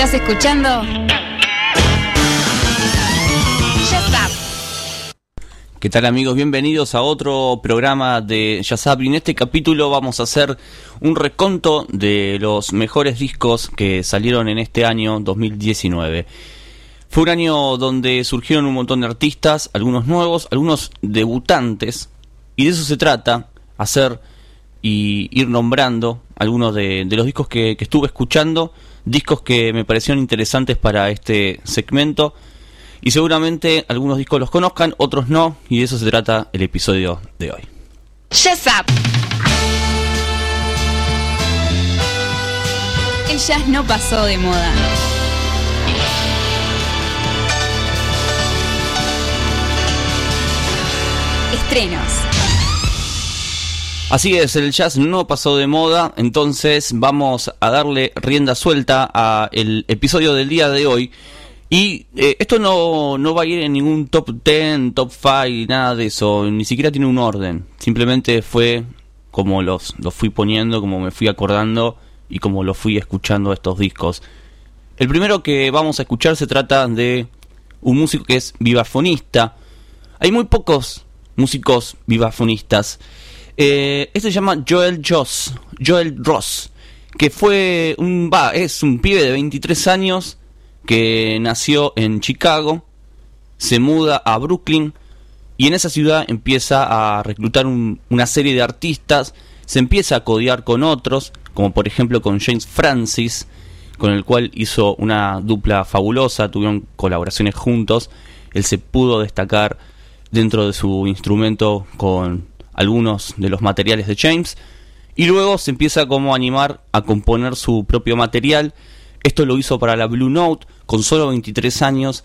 Estás escuchando. ¿Qué tal amigos? Bienvenidos a otro programa de Yazab. En este capítulo vamos a hacer un reconto de los mejores discos que salieron en este año 2019. Fue un año donde surgieron un montón de artistas, algunos nuevos, algunos debutantes, y de eso se trata, hacer y ir nombrando algunos de, los discos que, que estuve escuchando, discos que me parecieron interesantes para este segmento y seguramente algunos discos los conozcan, otros no, y de eso se trata el episodio de hoy. Just Up. El jazz no pasó de moda. Estrenos. Así es, el jazz no pasó de moda, entonces vamos a darle rienda suelta a el episodio del día de hoy. Y eh, esto no, no va a ir en ningún top 10, top 5, nada de eso, ni siquiera tiene un orden. Simplemente fue como los, los fui poniendo, como me fui acordando y como los fui escuchando estos discos. El primero que vamos a escuchar se trata de un músico que es vivafonista. Hay muy pocos músicos vivafonistas. Este se llama Joel Joel Ross, que fue un va, es un pibe de 23 años que nació en Chicago, se muda a Brooklyn y en esa ciudad empieza a reclutar un- una serie de artistas, se empieza a codiar con otros, como por ejemplo con James Francis, con el cual hizo una dupla fabulosa, tuvieron colaboraciones juntos, él se pudo destacar dentro de su instrumento con algunos de los materiales de James y luego se empieza como a animar a componer su propio material. Esto lo hizo para la Blue Note con solo 23 años.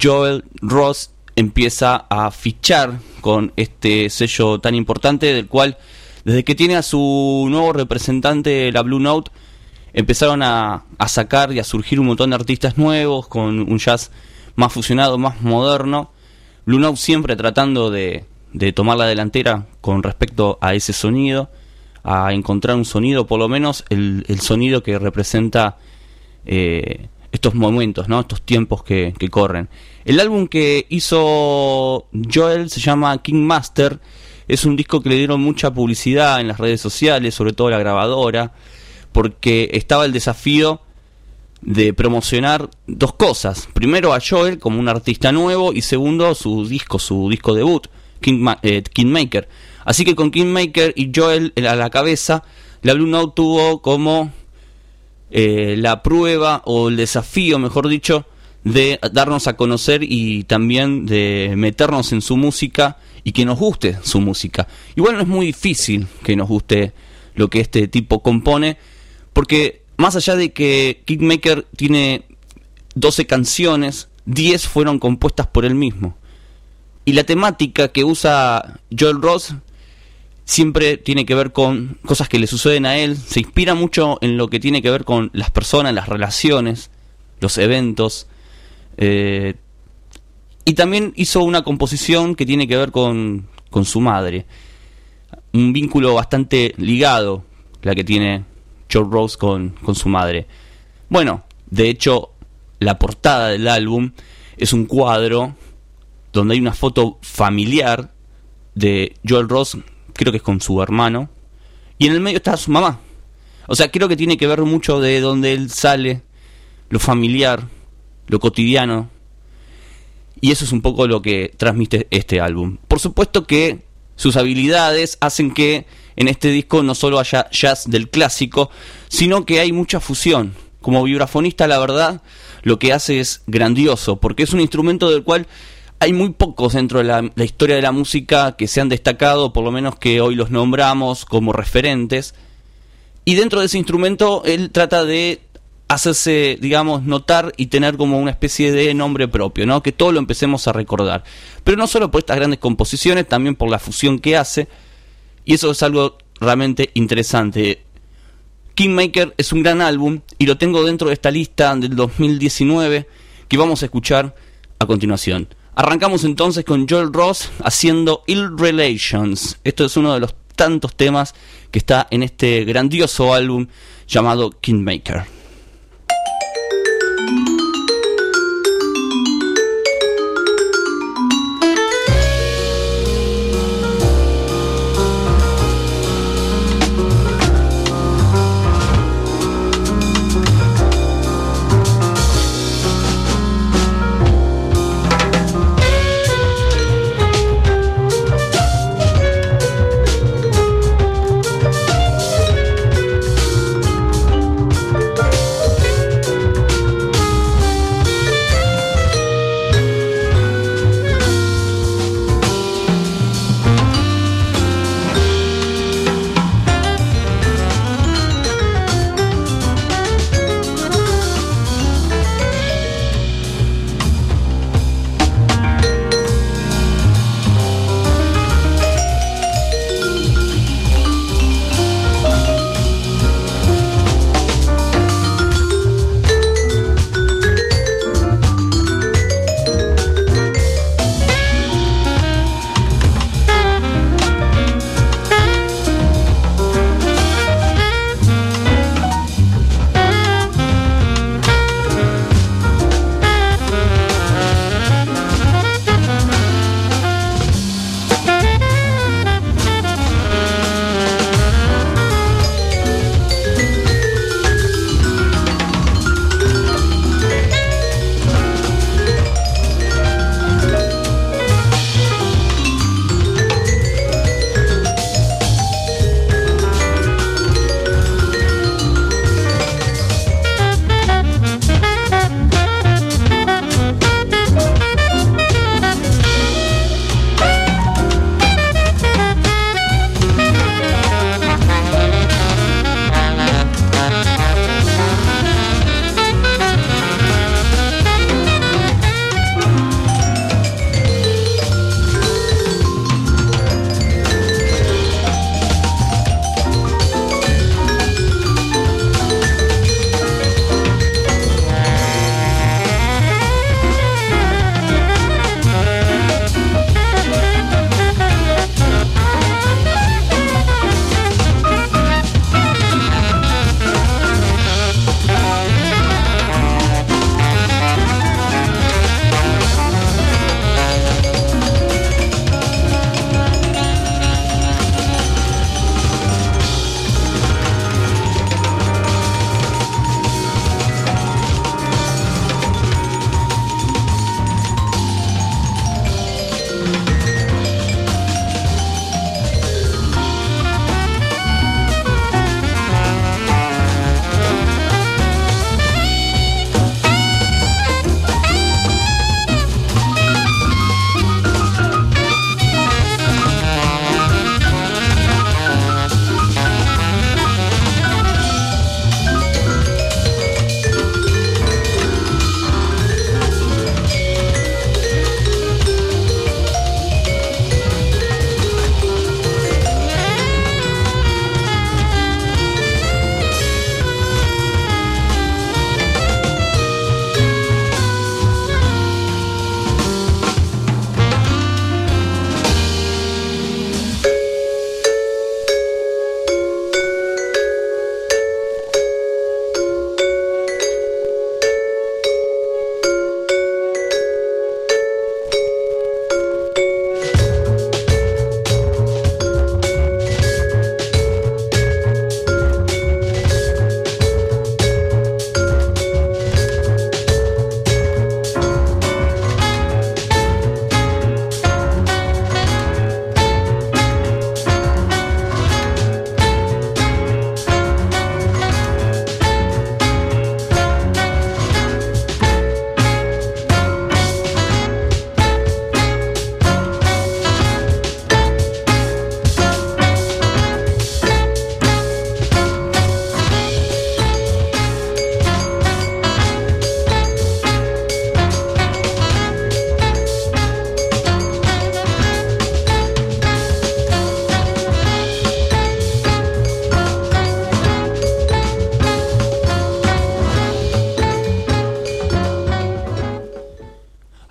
Joel Ross empieza a fichar con este sello tan importante del cual desde que tiene a su nuevo representante la Blue Note empezaron a, a sacar y a surgir un montón de artistas nuevos con un jazz más fusionado, más moderno. Blue Note siempre tratando de, de tomar la delantera con respecto a ese sonido, a encontrar un sonido, por lo menos el, el sonido que representa eh, estos momentos, ¿no? estos tiempos que, que corren. El álbum que hizo Joel se llama King Master, es un disco que le dieron mucha publicidad en las redes sociales, sobre todo la grabadora, porque estaba el desafío de promocionar dos cosas. Primero a Joel como un artista nuevo y segundo su disco, su disco debut, Eh, Kingmaker. Así que con Kingmaker y Joel a la cabeza, la Blue Note tuvo como eh, la prueba o el desafío, mejor dicho, de darnos a conocer y también de meternos en su música y que nos guste su música. Igual no es muy difícil que nos guste lo que este tipo compone, porque más allá de que Kingmaker tiene 12 canciones, 10 fueron compuestas por él mismo. Y la temática que usa Joel Ross siempre tiene que ver con cosas que le suceden a él, se inspira mucho en lo que tiene que ver con las personas, las relaciones, los eventos. eh, y también hizo una composición que tiene que ver con, con su madre. Un vínculo bastante ligado, la que tiene Joe Rose con, con su madre. Bueno, de hecho, la portada del álbum es un cuadro donde hay una foto familiar de Joel Ross, creo que es con su hermano, y en el medio está su mamá. O sea, creo que tiene que ver mucho de donde él sale, lo familiar, lo cotidiano, y eso es un poco lo que transmite este álbum. Por supuesto que sus habilidades hacen que en este disco no solo haya jazz del clásico, sino que hay mucha fusión. Como vibrafonista, la verdad, lo que hace es grandioso, porque es un instrumento del cual hay muy pocos dentro de la, historia de la música que se han destacado, por lo menos que hoy los nombramos como referentes. Y dentro de ese instrumento él trata de hacerse, digamos, notar y tener como una especie de nombre propio, ¿no? Que todo lo empecemos a recordar. Pero no solo por estas grandes composiciones, también por la fusión que hace. Y eso es algo realmente interesante. Kingmaker es un gran álbum y lo tengo dentro de esta lista del 2019 que vamos a escuchar a continuación. Arrancamos entonces con Joel Ross haciendo Ill Relations. Esto es uno de los tantos temas que está en este grandioso álbum llamado Kingmaker.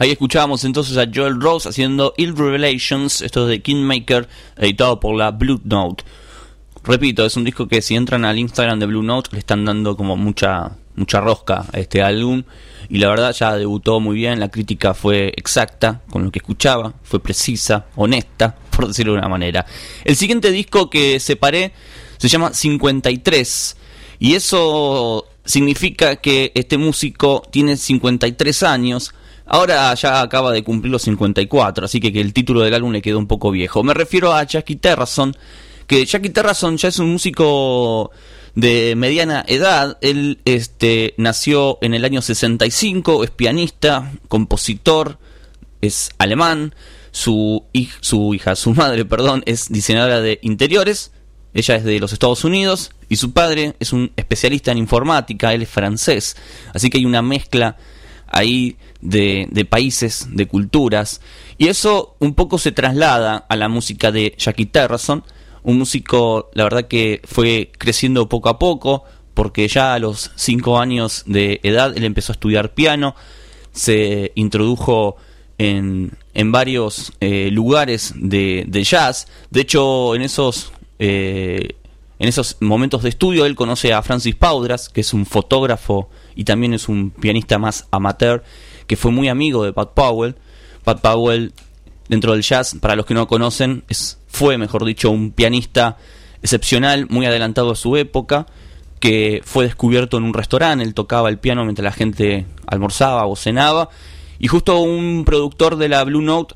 Ahí escuchábamos entonces a Joel Rose haciendo Ill Revelations, esto es de Kingmaker, editado por la Blue Note. Repito, es un disco que si entran al Instagram de Blue Note le están dando como mucha mucha rosca a este álbum y la verdad ya debutó muy bien, la crítica fue exacta con lo que escuchaba, fue precisa, honesta, por decirlo de una manera. El siguiente disco que separé se llama 53 y eso significa que este músico tiene 53 años. Ahora ya acaba de cumplir los 54, así que, que el título del álbum le quedó un poco viejo. Me refiero a Jackie Terrason, que Jackie Terrason ya es un músico de mediana edad. Él este, nació en el año 65, es pianista, compositor, es alemán. Su, su hija, su madre, perdón, es diseñadora de interiores. Ella es de los Estados Unidos y su padre es un especialista en informática, él es francés. Así que hay una mezcla ahí de, países, de culturas. Y eso un poco se traslada a la música de Jackie Terrason, un músico, la verdad que fue creciendo poco a poco, porque ya a los 5 años de edad él empezó a estudiar piano, se introdujo en, en varios eh, lugares de, de, jazz, de hecho en esos, eh, en esos momentos de estudio él conoce a Francis Paudras, que es un fotógrafo y también es un pianista más amateur, que fue muy amigo de Pat Powell. Pat Powell dentro del jazz, para los que no conocen, es fue, mejor dicho, un pianista excepcional, muy adelantado a su época, que fue descubierto en un restaurante, él tocaba el piano mientras la gente almorzaba o cenaba, y justo un productor de la Blue Note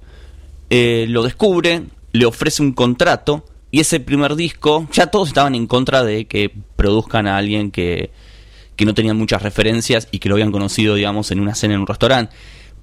eh, lo descubre, le ofrece un contrato, y ese primer disco, ya todos estaban en contra de que produzcan a alguien que, que no tenía muchas referencias y que lo habían conocido, digamos, en una cena en un restaurante.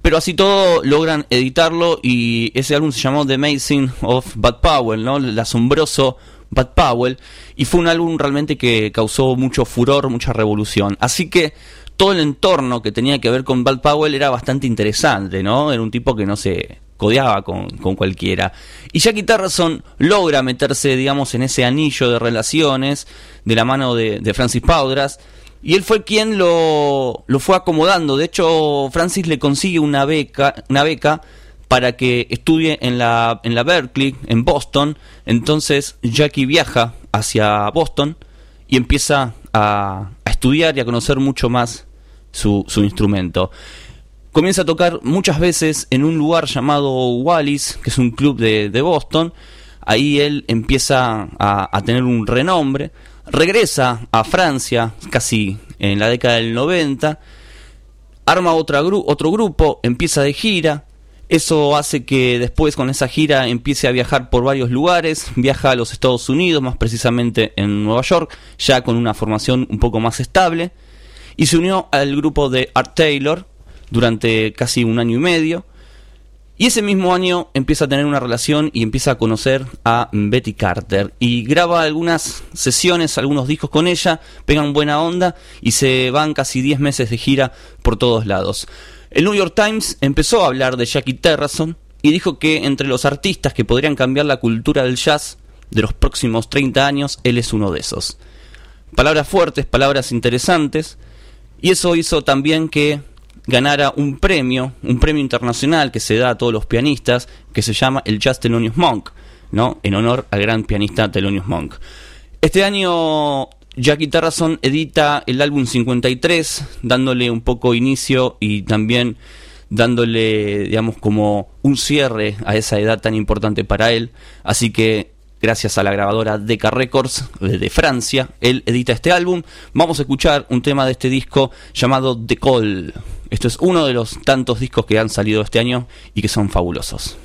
Pero así todo logran editarlo y ese álbum se llamó The Amazing of Bad Powell, ¿no? El asombroso Bad Powell. Y fue un álbum realmente que causó mucho furor, mucha revolución. Así que todo el entorno que tenía que ver con Bad Powell era bastante interesante, ¿no? Era un tipo que no se codeaba con, con cualquiera. Y Jackie Terrason logra meterse, digamos, en ese anillo de relaciones de la mano de, de Francis Paudras y él fue quien lo, lo fue acomodando. De hecho, Francis le consigue una beca, una beca para que estudie en la, en la Berkeley, en Boston. Entonces Jackie viaja hacia Boston y empieza a, estudiar y a conocer mucho más su, su, instrumento. Comienza a tocar muchas veces en un lugar llamado Wallis, que es un club de, de Boston. Ahí él empieza a, a tener un renombre regresa a Francia casi en la década del 90, arma otro grupo, empieza de gira, eso hace que después con esa gira empiece a viajar por varios lugares, viaja a los Estados Unidos, más precisamente en Nueva York, ya con una formación un poco más estable, y se unió al grupo de Art Taylor durante casi un año y medio, y ese mismo año empieza a tener una relación y empieza a conocer a Betty Carter. Y graba algunas sesiones, algunos discos con ella, pegan buena onda y se van casi 10 meses de gira por todos lados. El New York Times empezó a hablar de Jackie Terrason y dijo que entre los artistas que podrían cambiar la cultura del jazz de los próximos 30 años, él es uno de esos. Palabras fuertes, palabras interesantes, y eso hizo también que ganara un premio, un premio internacional que se da a todos los pianistas, que se llama el Jazz Thelonious Monk, ¿no? En honor al gran pianista Thelonious Monk. Este año Jackie Terrason edita el álbum 53, dándole un poco inicio y también dándole, digamos, como un cierre a esa edad tan importante para él. Así que gracias a la grabadora Decca Records de Francia, él edita este álbum. Vamos a escuchar un tema de este disco llamado The Call. Esto es uno de los tantos discos que han salido este año y que son fabulosos.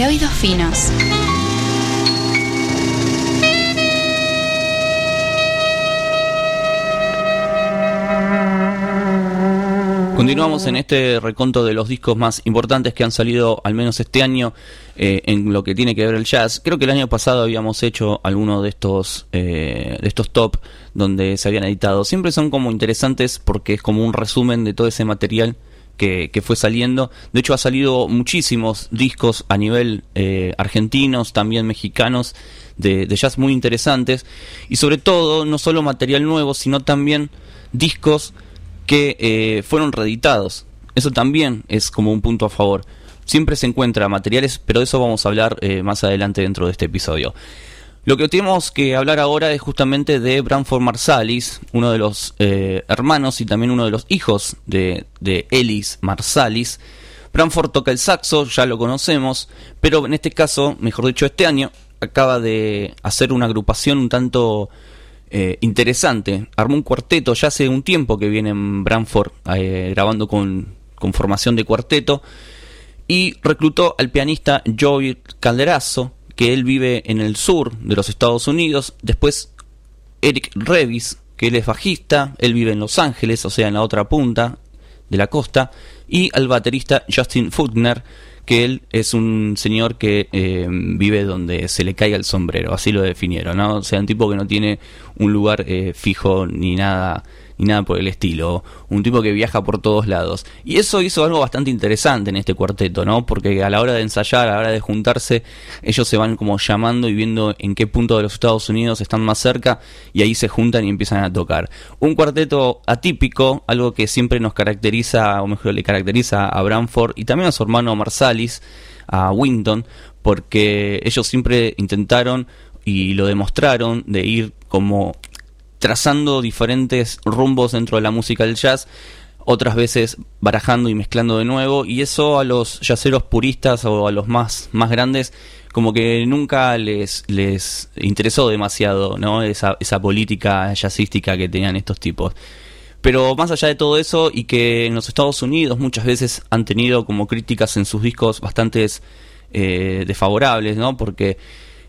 Para oídos finos. Continuamos en este reconto de los discos más importantes que han salido al menos este año eh, en lo que tiene que ver el jazz. Creo que el año pasado habíamos hecho alguno de estos eh, de estos top donde se habían editado. Siempre son como interesantes porque es como un resumen de todo ese material que, fue saliendo. De hecho ha salido muchísimos discos a nivel eh, argentinos, también mexicanos de, jazz muy interesantes y sobre todo no solo material nuevo sino también discos que eh, fueron reeditados. Eso también es como un punto a favor. Siempre se encuentra materiales, pero de eso vamos a hablar eh, más adelante dentro de este episodio. Lo que tenemos que hablar ahora es justamente de Branford Marsalis, uno de los eh, hermanos y también uno de los hijos de, de Ellis Marsalis. Branford toca el saxo, ya lo conocemos, pero en este caso, mejor dicho, este año acaba de hacer una agrupación un tanto eh, interesante. Armó un cuarteto, ya hace un tiempo que viene en Branford eh, grabando con, con, formación de cuarteto. Y reclutó al pianista Joey Calderazo, que él vive en el sur de los Estados Unidos. Después Eric Revis, que él es bajista, él vive en Los Ángeles, o sea, en la otra punta de la costa. Y al baterista Justin Faulkner, que él es un señor que eh, vive donde se le caiga el sombrero, así lo definieron, ¿no? O sea, un tipo que no tiene un lugar eh, fijo ni nada ni nada por el estilo, un tipo que viaja por todos lados. Y eso hizo algo bastante interesante en este cuarteto, ¿no? Porque a la hora de ensayar, a la hora de juntarse, ellos se van como llamando y viendo en qué punto de los Estados Unidos están más cerca y ahí se juntan y empiezan a tocar. Un cuarteto atípico, algo que siempre nos caracteriza, o mejor le caracteriza a Branford y también a su hermano Marsalis, a Winton, porque ellos siempre intentaron y lo demostraron de ir como trazando diferentes rumbos dentro de la música del jazz, otras veces barajando y mezclando de nuevo, y eso a los jazzeros puristas o a los más, más grandes como que nunca les, les interesó demasiado ¿no? esa, esa política jazzística que tenían estos tipos. Pero más allá de todo eso, y que en los Estados Unidos muchas veces han tenido como críticas en sus discos bastante eh, desfavorables, ¿no? Porque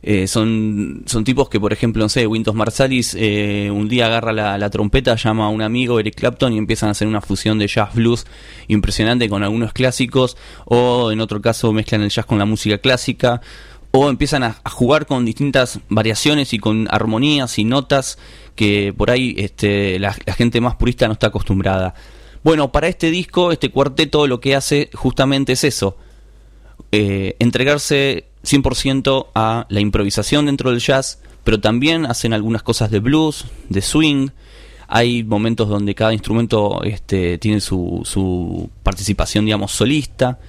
eh, son, son tipos que, por ejemplo, no sé, Wintos Marsalis eh, un día agarra la, trompeta, llama a un amigo, Eric Clapton, y empiezan a hacer una fusión de jazz blues impresionante con algunos clásicos, o en otro caso mezclan el jazz con la música clásica, o empiezan a, jugar con distintas variaciones y con armonías y notas que por ahí este, la, gente más purista no está acostumbrada. Bueno, para este disco, este cuarteto lo que hace justamente es eso, eh, entregarse 100% a la improvisación dentro del jazz, pero también hacen algunas cosas de blues, de swing. Hay momentos donde cada instrumento este, tiene su, participación, digamos, solista.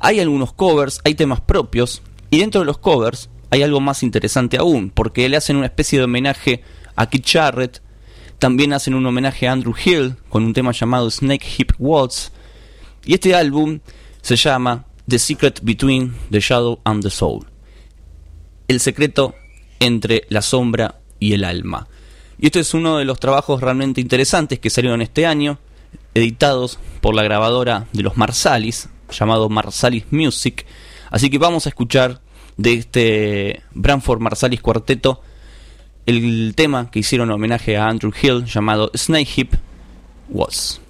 Hay algunos covers, hay temas propios, y dentro de los covers hay algo más interesante aún, porque le hacen una especie de homenaje a Keith Jarrett, también hacen un homenaje a Andrew Hill con un tema llamado Snake Hip Waltz, y este álbum se llama The Secret Between the Shadow and the Soul. El secreto entre la sombra y el alma. Y esto es uno de los trabajos realmente interesantes que salieron este año, editados por la grabadora de los Marsalis, llamado Marsalis Music. Así que vamos a escuchar de este Branford Marsalis Cuarteto el tema que hicieron homenaje a Andrew Hill llamado Snake Hip Was.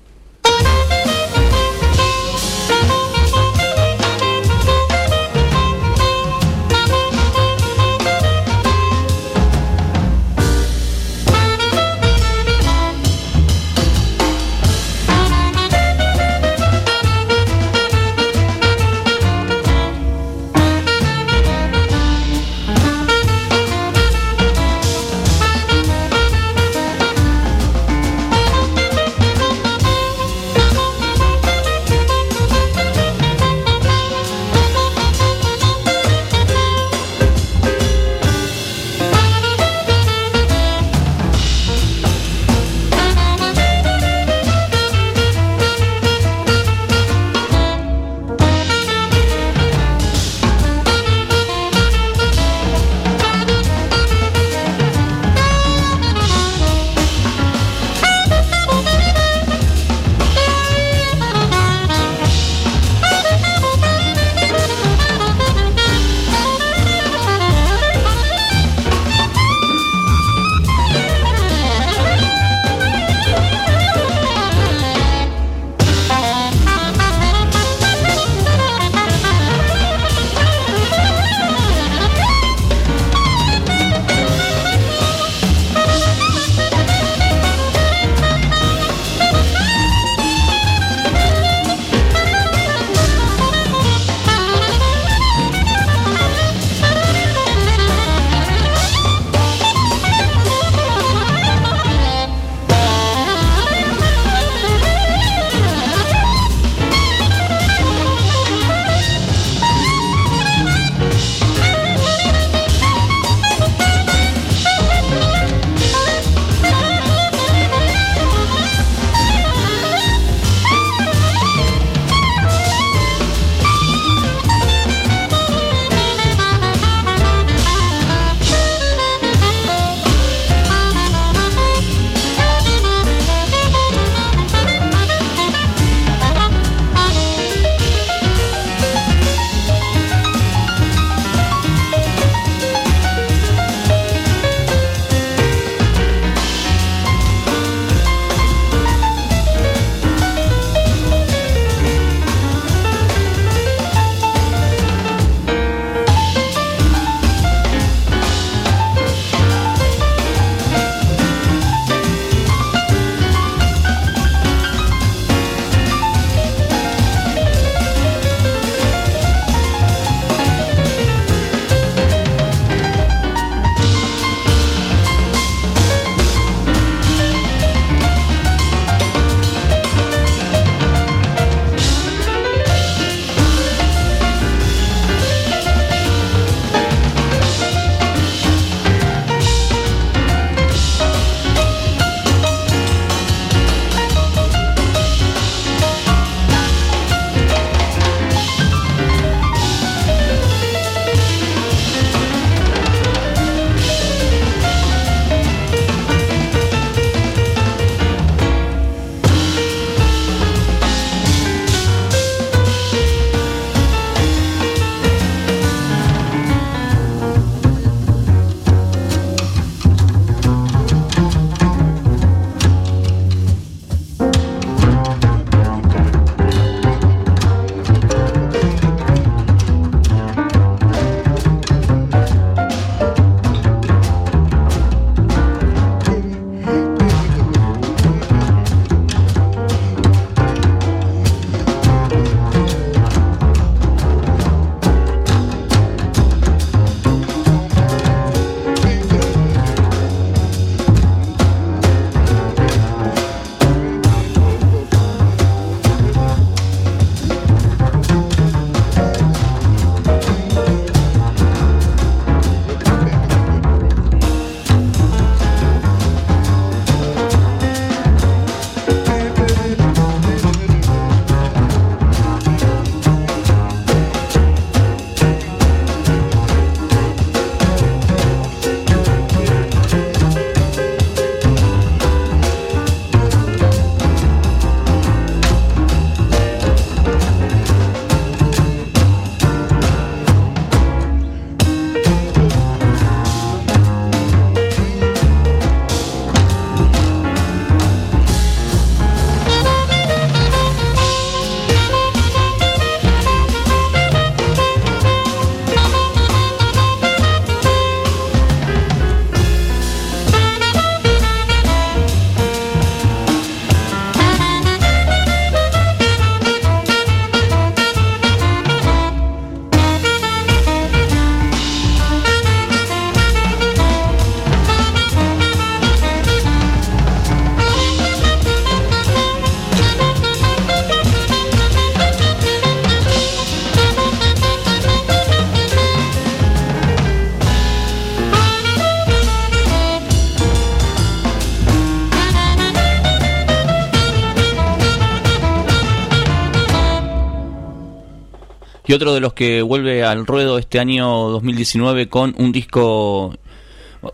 Y otro de los que vuelve al ruedo este año 2019 con un disco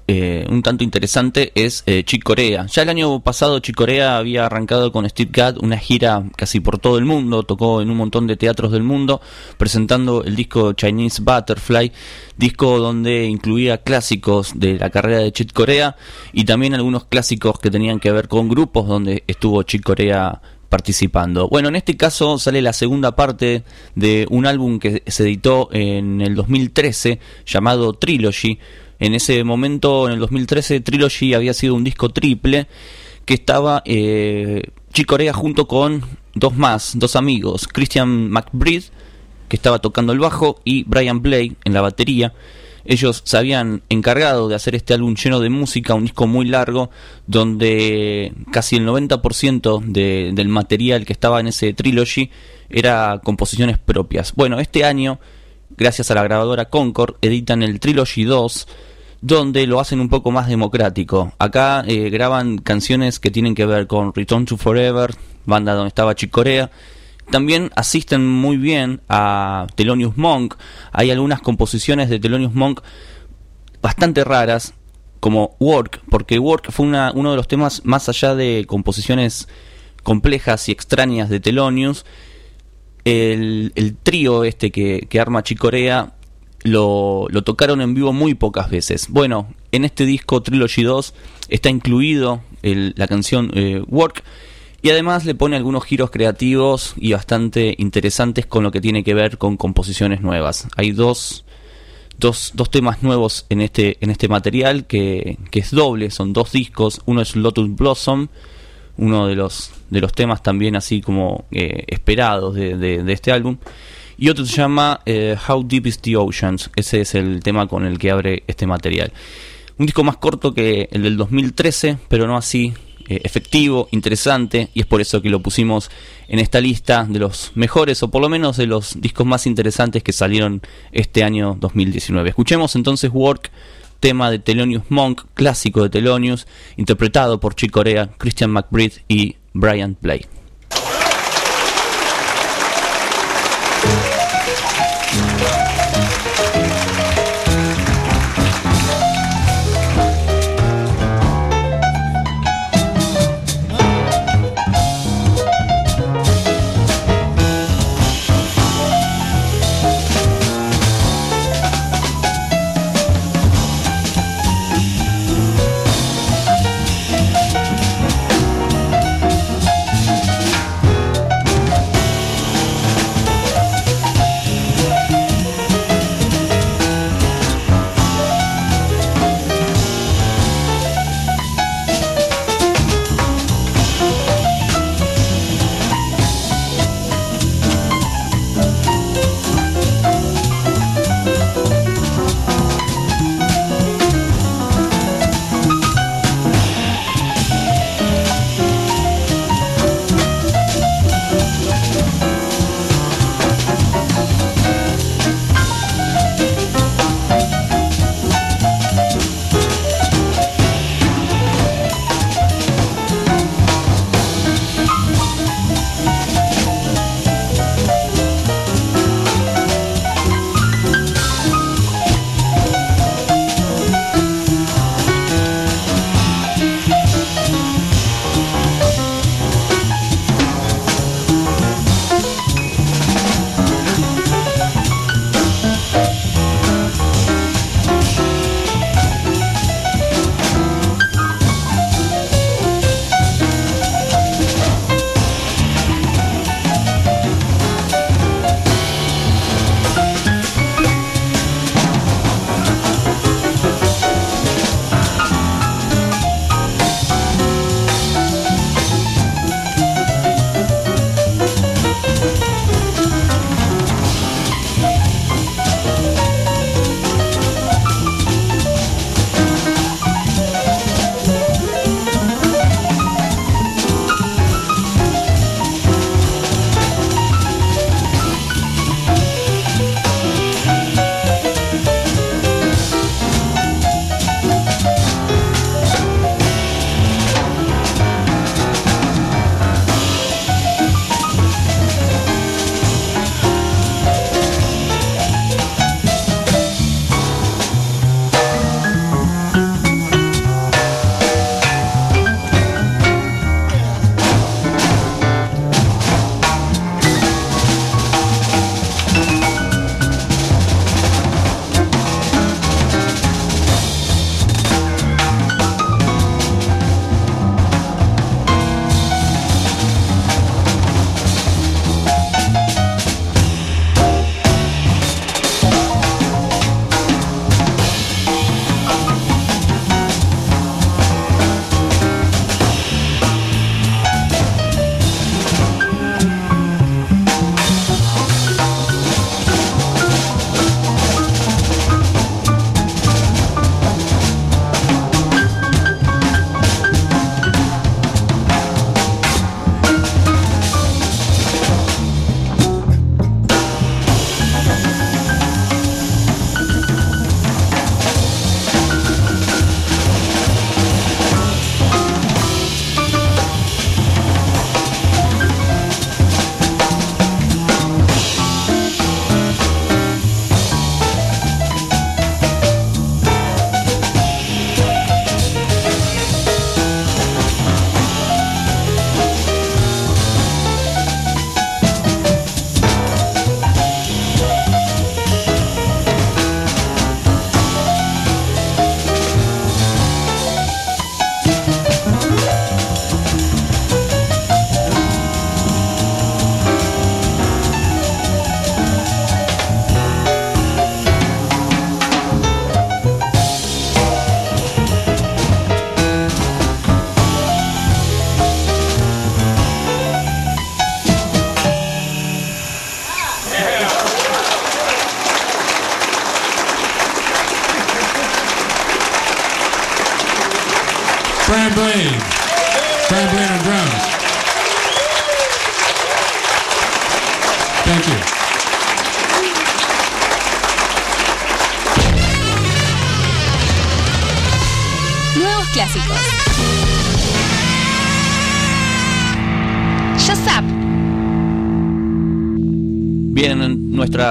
eh, un tanto interesante es eh, Chick Corea. Ya el año pasado Chick Corea había arrancado con Steve Gadd una gira casi por todo el mundo, tocó en un montón de teatros del mundo presentando el disco Chinese Butterfly, disco donde incluía clásicos de la carrera de Chick Corea y también algunos clásicos que tenían que ver con grupos donde estuvo Chick Corea participando. Bueno, en este caso sale la segunda parte de un álbum que se editó en el 2013 llamado Trilogy, en ese momento, en el 2013, Trilogy había sido un disco triple que estaba eh, Chicorea junto con dos más, dos amigos, Christian McBride, que estaba tocando el bajo, y Brian Blake en la batería. Ellos se habían encargado de hacer este álbum lleno de música, un disco muy largo, donde casi el 90% de, del material que estaba en ese trilogy era composiciones propias. Bueno, este año gracias a la grabadora Concord, editan el Trilogy 2, donde lo hacen un poco más democrático. Acá eh, graban canciones que tienen que ver con Return to Forever, banda donde estaba Chick Corea. También asisten muy bien a Thelonious Monk. Hay algunas composiciones de Thelonious Monk bastante raras, como Work, porque Work fue una, uno de los temas más allá de composiciones complejas y extrañas de Thelonious el, trío este que, arma Chicorea lo, lo tocaron en vivo muy pocas veces. Bueno, en este disco Trilogy 2 está incluido la canción eh, Work y además le pone algunos giros creativos y bastante interesantes con lo que tiene que ver con composiciones nuevas. Hay dos, dos, dos temas nuevos en este, en este material que, que es doble, son dos discos. Uno es Lotus Blossom uno de los, de los temas también así como eh, esperados de, de, este álbum. Y otro se llama eh, How Deep is the Oceans. Ese es el tema con el que abre este material. Un disco más corto que el del 2013, pero no así eh, efectivo, interesante, y es por eso que lo pusimos en esta lista de los mejores, o por lo menos de los discos más interesantes que salieron este año 2019. Escuchemos entonces Work tema de Thelonious Monk, clásico de Thelonious, interpretado por Chick Corea, Christian McBride y Brian Play.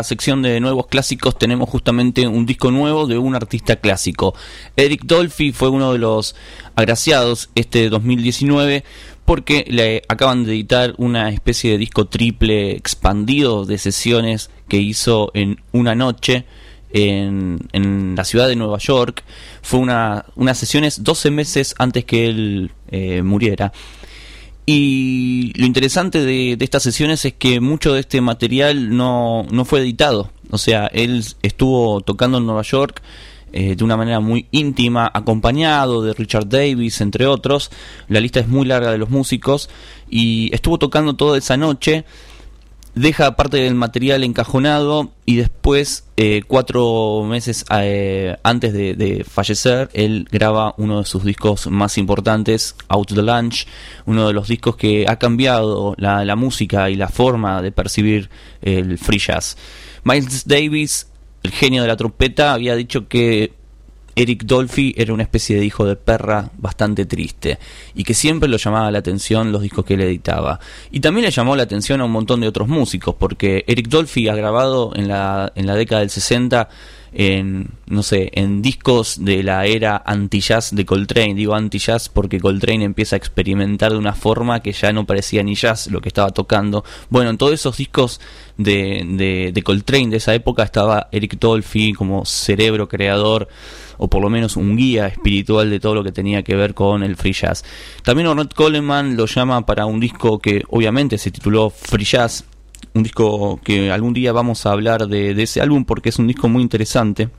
Sección de nuevos clásicos tenemos justamente un disco nuevo de un artista clásico. Eric Dolphy fue uno de los agraciados este 2019 porque le acaban de editar una especie de disco triple expandido de sesiones que hizo en una noche en, en la ciudad de Nueva York. Fue una, unas sesiones 12 meses antes que él eh, muriera. Y lo interesante de, de estas sesiones es que mucho de este material no, no fue editado. O sea, él estuvo tocando en Nueva York eh, de una manera muy íntima, acompañado de Richard Davis, entre otros. La lista es muy larga de los músicos. Y estuvo tocando toda esa noche. Deja parte del material encajonado y después, eh, cuatro meses eh, antes de, fallecer, él graba uno de sus discos más importantes, Out the Lunch, uno de los discos que ha cambiado la, la música y la forma de percibir el free jazz. Miles Davis, el genio de la trompeta, había dicho que Eric Dolphy era una especie de hijo de perra bastante triste y que siempre lo llamaba la atención los discos que él editaba. Y también le llamó la atención a un montón de otros músicos, porque Eric Dolphy ha grabado en la, en la década del 60 en, no sé, en discos de la era anti-jazz de Coltrane. Digo anti-jazz porque Coltrane empieza a experimentar de una forma que ya no parecía ni jazz lo que estaba tocando. Bueno, en todos esos discos de, de, de Coltrane de esa época estaba Eric Dolphy como cerebro creador o por lo menos un guía espiritual de todo lo que tenía que ver con el free jazz. También Ornette Coleman lo llama para un disco que obviamente se tituló Free Jazz, un disco que algún día vamos a hablar de, ese álbum porque es un disco muy interesante,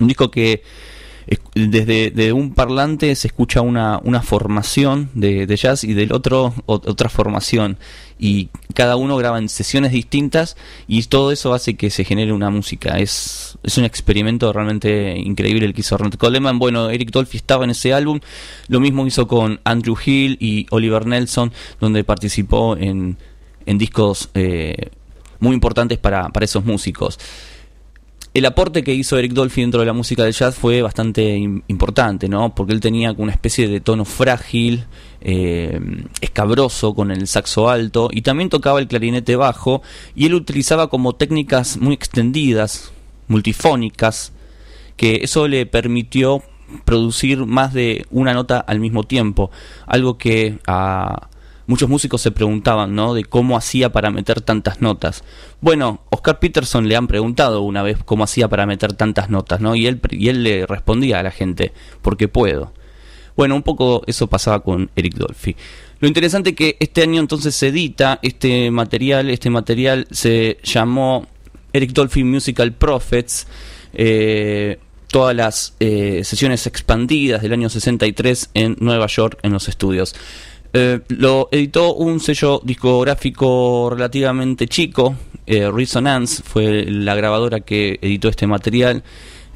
un disco que desde de un parlante se escucha una, una formación de, de, jazz y del otro otra formación. Y cada uno graba en sesiones distintas y todo eso hace que se genere una música. Es, es un experimento realmente increíble el que hizo Ronald Coleman. Bueno Eric Dolphy estaba en ese álbum. Lo mismo hizo con Andrew Hill y Oliver Nelson donde participó en, en discos eh, muy importantes para, para esos músicos el aporte que hizo Eric Dolphy dentro de la música del jazz fue bastante importante, ¿no? Porque él tenía una especie de tono frágil, eh, escabroso con el saxo alto y también tocaba el clarinete bajo y él utilizaba como técnicas muy extendidas, multifónicas, que eso le permitió producir más de una nota al mismo tiempo, algo que a muchos músicos se preguntaban, ¿no? De cómo hacía para meter tantas notas. Bueno, Oscar Peterson le han preguntado una vez cómo hacía para meter tantas notas, ¿no? Y él, y él le respondía a la gente, porque puedo. Bueno, un poco eso pasaba con Eric Dolphy. Lo interesante es que este año entonces se edita este material, este material se llamó Eric Dolphy Musical Prophets. Eh, todas las eh, sesiones expandidas del año 63 en Nueva York en los estudios. Eh, lo editó un sello discográfico relativamente chico, eh, Resonance fue la grabadora que editó este material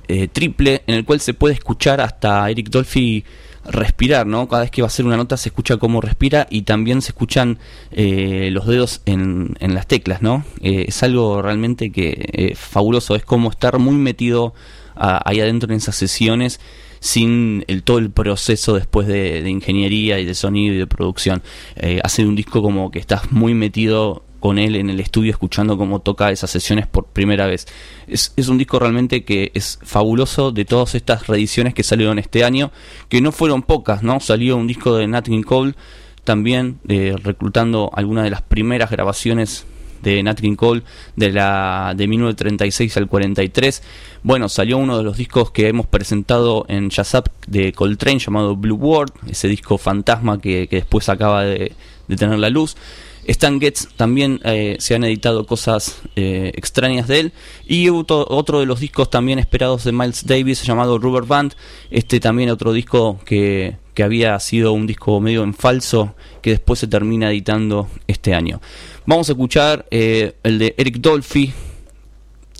eh, triple, en el cual se puede escuchar hasta Eric Dolphy respirar, ¿no? Cada vez que va a hacer una nota se escucha cómo respira y también se escuchan eh, los dedos en, las teclas, ¿no? Eh, es algo realmente que fabuloso, es como estar muy metido ahí adentro en esas sesiones sin el, todo el proceso después de, de ingeniería y de sonido y de producción. Eh, hace un disco como que estás muy metido con él en el estudio escuchando cómo toca esas sesiones por primera vez. Es, es, un disco realmente que es fabuloso de todas estas reediciones que salieron este año, que no fueron pocas, ¿no? Salió un disco de Nat King Cole también eh, reclutando algunas de las primeras grabaciones de Nat King Cole de la de 1936 al 43. Bueno, salió uno de los discos que hemos presentado en Jazz Up de Coltrane llamado Blue World, ese disco fantasma que, que después acaba de, de tener la luz. Stan Getz también eh, se han editado cosas eh, extrañas de él. Y otro, otro, de los discos también esperados de Miles Davis llamado Rubber Band. Este también otro disco que, que había sido un disco medio en falso que después se termina editando este año. Vamos a escuchar eh, el de Eric Dolphy,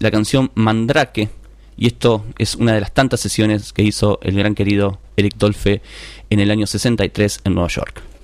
la canción Mandrake. Y esto es una de las tantas sesiones que hizo el gran querido Eric Dolphy en el año 63 en Nueva York.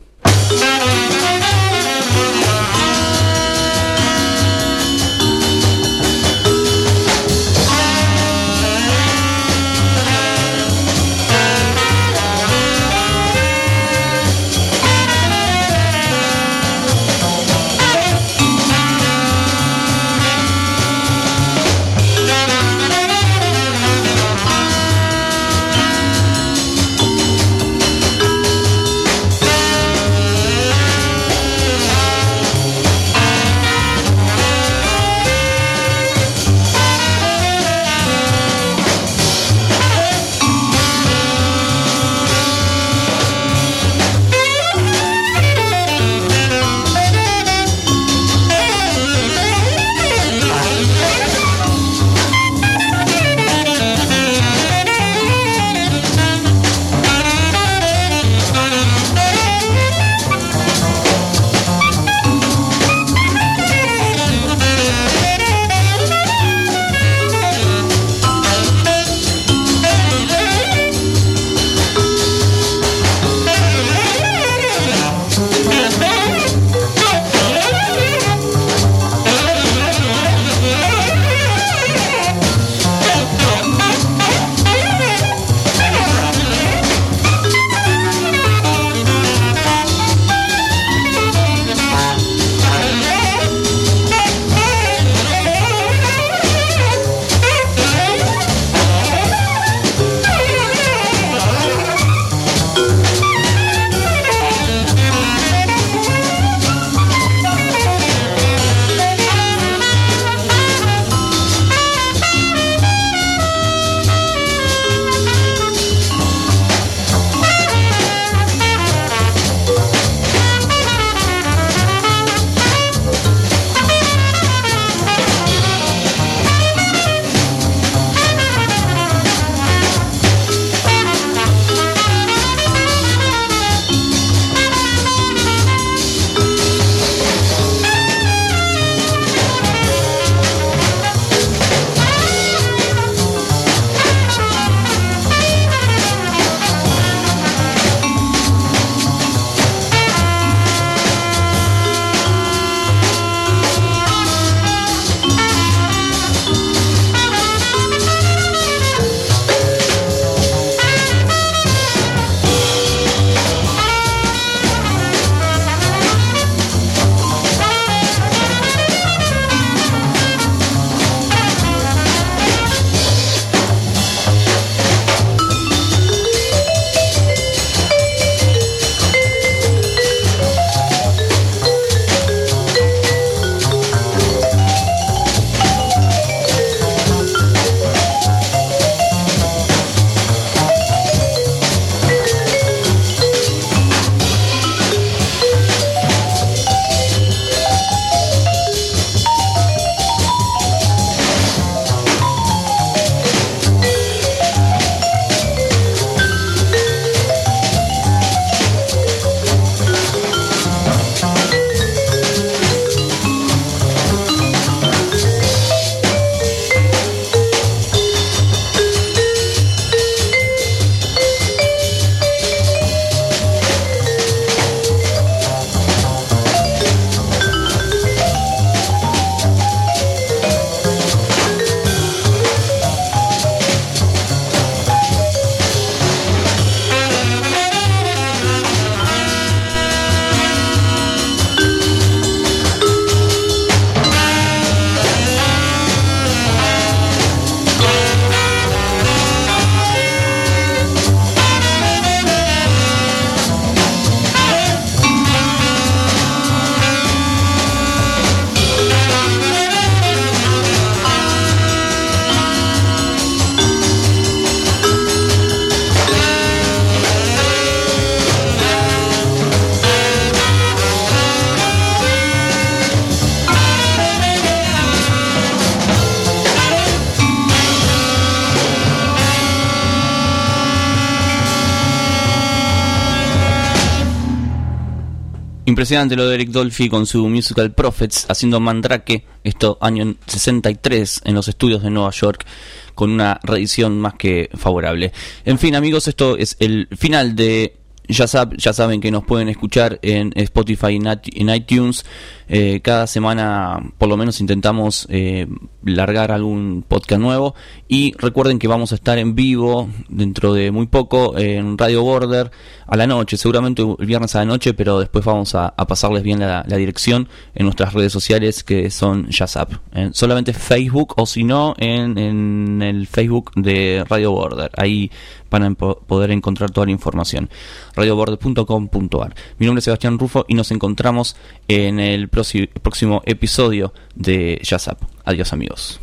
Lo de Eric Dolphy con su musical Prophets haciendo Mandrake, esto año 63 en los estudios de Nueva York con una reedición más que favorable. En fin amigos, esto es el final de ya, ya saben que nos pueden escuchar en Spotify en iTunes. Eh, cada semana por lo menos intentamos eh, largar algún podcast nuevo. Y recuerden que vamos a estar en vivo dentro de muy poco en Radio Border a la noche, seguramente el viernes a la noche, pero después vamos a, pasarles bien la, dirección en nuestras redes sociales que son Yazap. solamente Facebook o si no en, en el Facebook de Radio Border. Ahí van a poder encontrar toda la información. radioborder.com.ar. Mi nombre es Sebastián Rufo y nos encontramos en el próximo próximo episodio de Jazz Adiós amigos.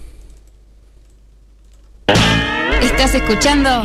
¿Estás escuchando?